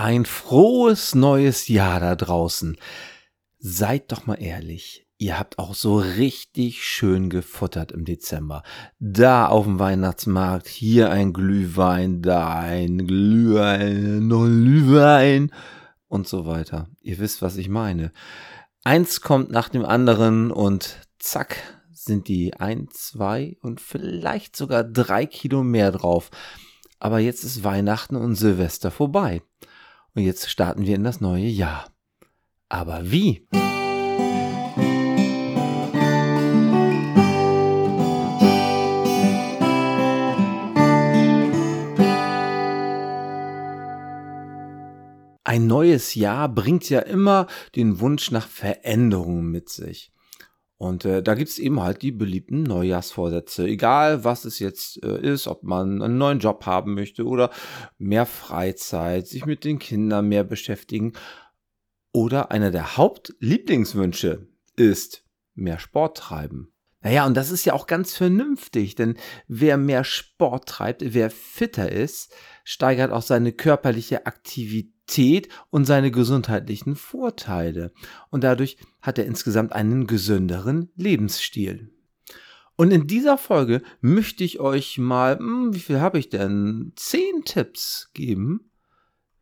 Ein frohes neues Jahr da draußen. Seid doch mal ehrlich. Ihr habt auch so richtig schön gefuttert im Dezember. Da auf dem Weihnachtsmarkt, hier ein Glühwein, da ein Glühwein, noch ein Glühwein und so weiter. Ihr wisst, was ich meine. Eins kommt nach dem anderen und zack sind die ein, zwei und vielleicht sogar drei Kilo mehr drauf. Aber jetzt ist Weihnachten und Silvester vorbei. Und jetzt starten wir in das neue Jahr. Aber wie? Ein neues Jahr bringt ja immer den Wunsch nach Veränderungen mit sich. Und äh, da gibt's eben halt die beliebten Neujahrsvorsätze. Egal, was es jetzt äh, ist, ob man einen neuen Job haben möchte oder mehr Freizeit, sich mit den Kindern mehr beschäftigen. Oder einer der Hauptlieblingswünsche ist mehr Sport treiben. Naja, und das ist ja auch ganz vernünftig, denn wer mehr Sport treibt, wer fitter ist, steigert auch seine körperliche Aktivität Qualität und seine gesundheitlichen Vorteile. Und dadurch hat er insgesamt einen gesünderen Lebensstil. Und in dieser Folge möchte ich euch mal, hm, wie viel habe ich denn? Zehn Tipps geben,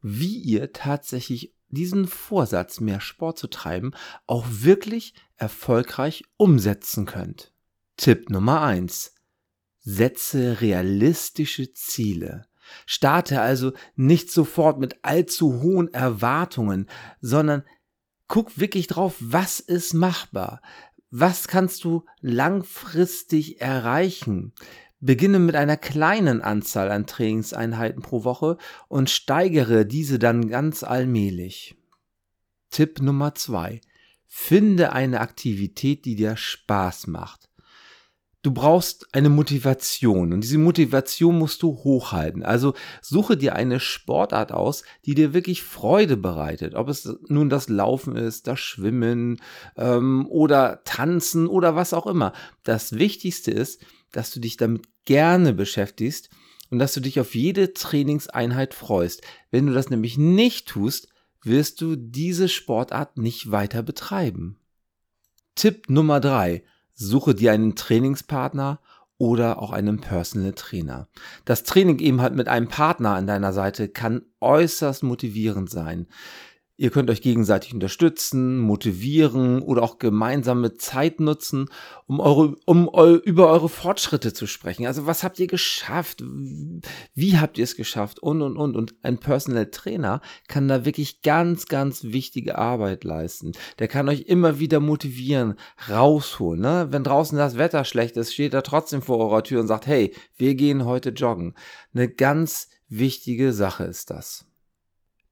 wie ihr tatsächlich diesen Vorsatz, mehr Sport zu treiben, auch wirklich erfolgreich umsetzen könnt. Tipp Nummer eins: Setze realistische Ziele. Starte also nicht sofort mit allzu hohen Erwartungen, sondern guck wirklich drauf, was ist machbar? Was kannst du langfristig erreichen? Beginne mit einer kleinen Anzahl an Trainingseinheiten pro Woche und steigere diese dann ganz allmählich. Tipp Nummer zwei: Finde eine Aktivität, die dir Spaß macht du brauchst eine Motivation und diese Motivation musst du hochhalten. Also suche dir eine Sportart aus, die dir wirklich Freude bereitet. Ob es nun das Laufen ist, das Schwimmen ähm, oder Tanzen oder was auch immer. Das Wichtigste ist, dass du dich damit gerne beschäftigst und dass du dich auf jede Trainingseinheit freust. Wenn du das nämlich nicht tust, wirst du diese Sportart nicht weiter betreiben. Tipp Nummer drei Suche dir einen Trainingspartner oder auch einen Personal Trainer. Das Training eben halt mit einem Partner an deiner Seite kann äußerst motivierend sein. Ihr könnt euch gegenseitig unterstützen, motivieren oder auch gemeinsame Zeit nutzen, um, eure, um eu, über eure Fortschritte zu sprechen. Also was habt ihr geschafft? Wie habt ihr es geschafft? Und, und, und. Und ein Personal Trainer kann da wirklich ganz, ganz wichtige Arbeit leisten. Der kann euch immer wieder motivieren, rausholen. Ne? Wenn draußen das Wetter schlecht ist, steht er trotzdem vor eurer Tür und sagt, hey, wir gehen heute joggen. Eine ganz wichtige Sache ist das.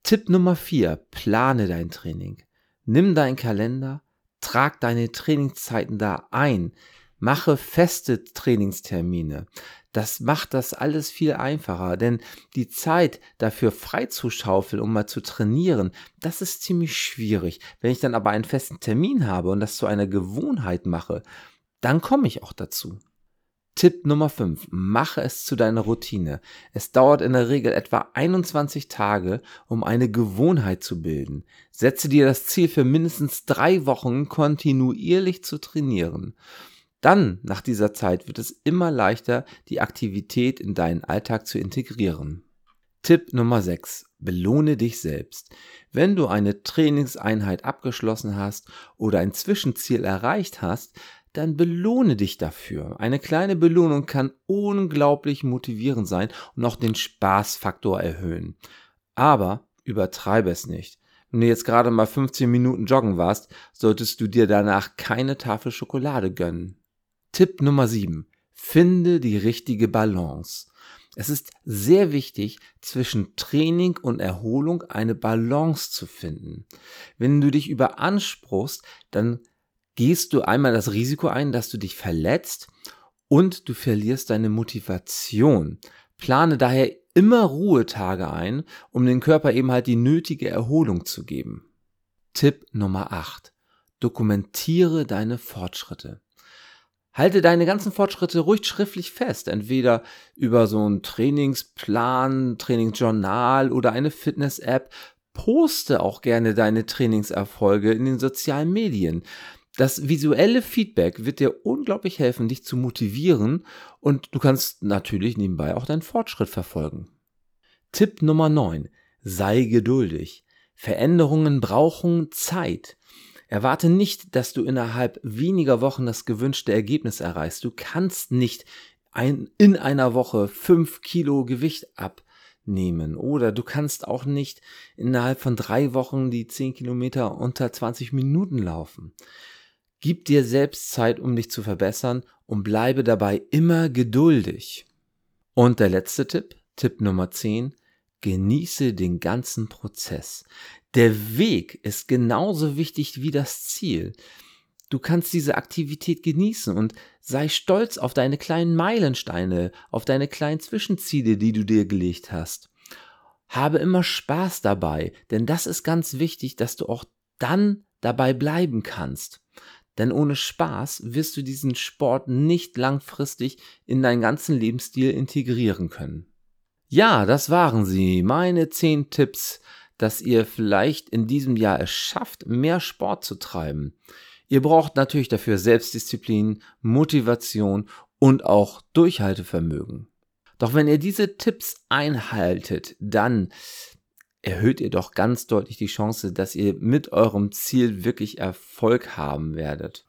Tipp Nummer 4. Plane dein Training. Nimm deinen Kalender, trag deine Trainingszeiten da ein, mache feste Trainingstermine. Das macht das alles viel einfacher, denn die Zeit dafür freizuschaufeln, um mal zu trainieren, das ist ziemlich schwierig. Wenn ich dann aber einen festen Termin habe und das zu einer Gewohnheit mache, dann komme ich auch dazu. Tipp Nummer 5. Mache es zu deiner Routine. Es dauert in der Regel etwa 21 Tage, um eine Gewohnheit zu bilden. Setze dir das Ziel für mindestens drei Wochen kontinuierlich zu trainieren. Dann, nach dieser Zeit, wird es immer leichter, die Aktivität in deinen Alltag zu integrieren. Tipp Nummer 6. Belohne dich selbst. Wenn du eine Trainingseinheit abgeschlossen hast oder ein Zwischenziel erreicht hast, dann belohne dich dafür. Eine kleine Belohnung kann unglaublich motivierend sein und auch den Spaßfaktor erhöhen. Aber übertreibe es nicht. Wenn du jetzt gerade mal 15 Minuten joggen warst, solltest du dir danach keine Tafel Schokolade gönnen. Tipp Nummer 7. Finde die richtige Balance. Es ist sehr wichtig, zwischen Training und Erholung eine Balance zu finden. Wenn du dich überanspruchst, dann gehst du einmal das Risiko ein, dass du dich verletzt und du verlierst deine Motivation. Plane daher immer Ruhetage ein, um dem Körper eben halt die nötige Erholung zu geben. Tipp Nummer 8. Dokumentiere deine Fortschritte. Halte deine ganzen Fortschritte ruhig schriftlich fest, entweder über so einen Trainingsplan, Trainingsjournal oder eine Fitness-App. Poste auch gerne deine Trainingserfolge in den sozialen Medien. Das visuelle Feedback wird dir unglaublich helfen, dich zu motivieren und du kannst natürlich nebenbei auch deinen Fortschritt verfolgen. Tipp Nummer 9. Sei geduldig. Veränderungen brauchen Zeit. Erwarte nicht, dass du innerhalb weniger Wochen das gewünschte Ergebnis erreichst. Du kannst nicht ein, in einer Woche fünf Kilo Gewicht abnehmen oder du kannst auch nicht innerhalb von drei Wochen die zehn Kilometer unter 20 Minuten laufen. Gib dir selbst Zeit, um dich zu verbessern und bleibe dabei immer geduldig. Und der letzte Tipp, Tipp Nummer 10, genieße den ganzen Prozess. Der Weg ist genauso wichtig wie das Ziel. Du kannst diese Aktivität genießen und sei stolz auf deine kleinen Meilensteine, auf deine kleinen Zwischenziele, die du dir gelegt hast. Habe immer Spaß dabei, denn das ist ganz wichtig, dass du auch dann dabei bleiben kannst. Denn ohne Spaß wirst du diesen Sport nicht langfristig in deinen ganzen Lebensstil integrieren können. Ja, das waren sie, meine 10 Tipps, dass ihr vielleicht in diesem Jahr es schafft, mehr Sport zu treiben. Ihr braucht natürlich dafür Selbstdisziplin, Motivation und auch Durchhaltevermögen. Doch wenn ihr diese Tipps einhaltet, dann erhöht ihr doch ganz deutlich die Chance, dass ihr mit eurem Ziel wirklich Erfolg haben werdet.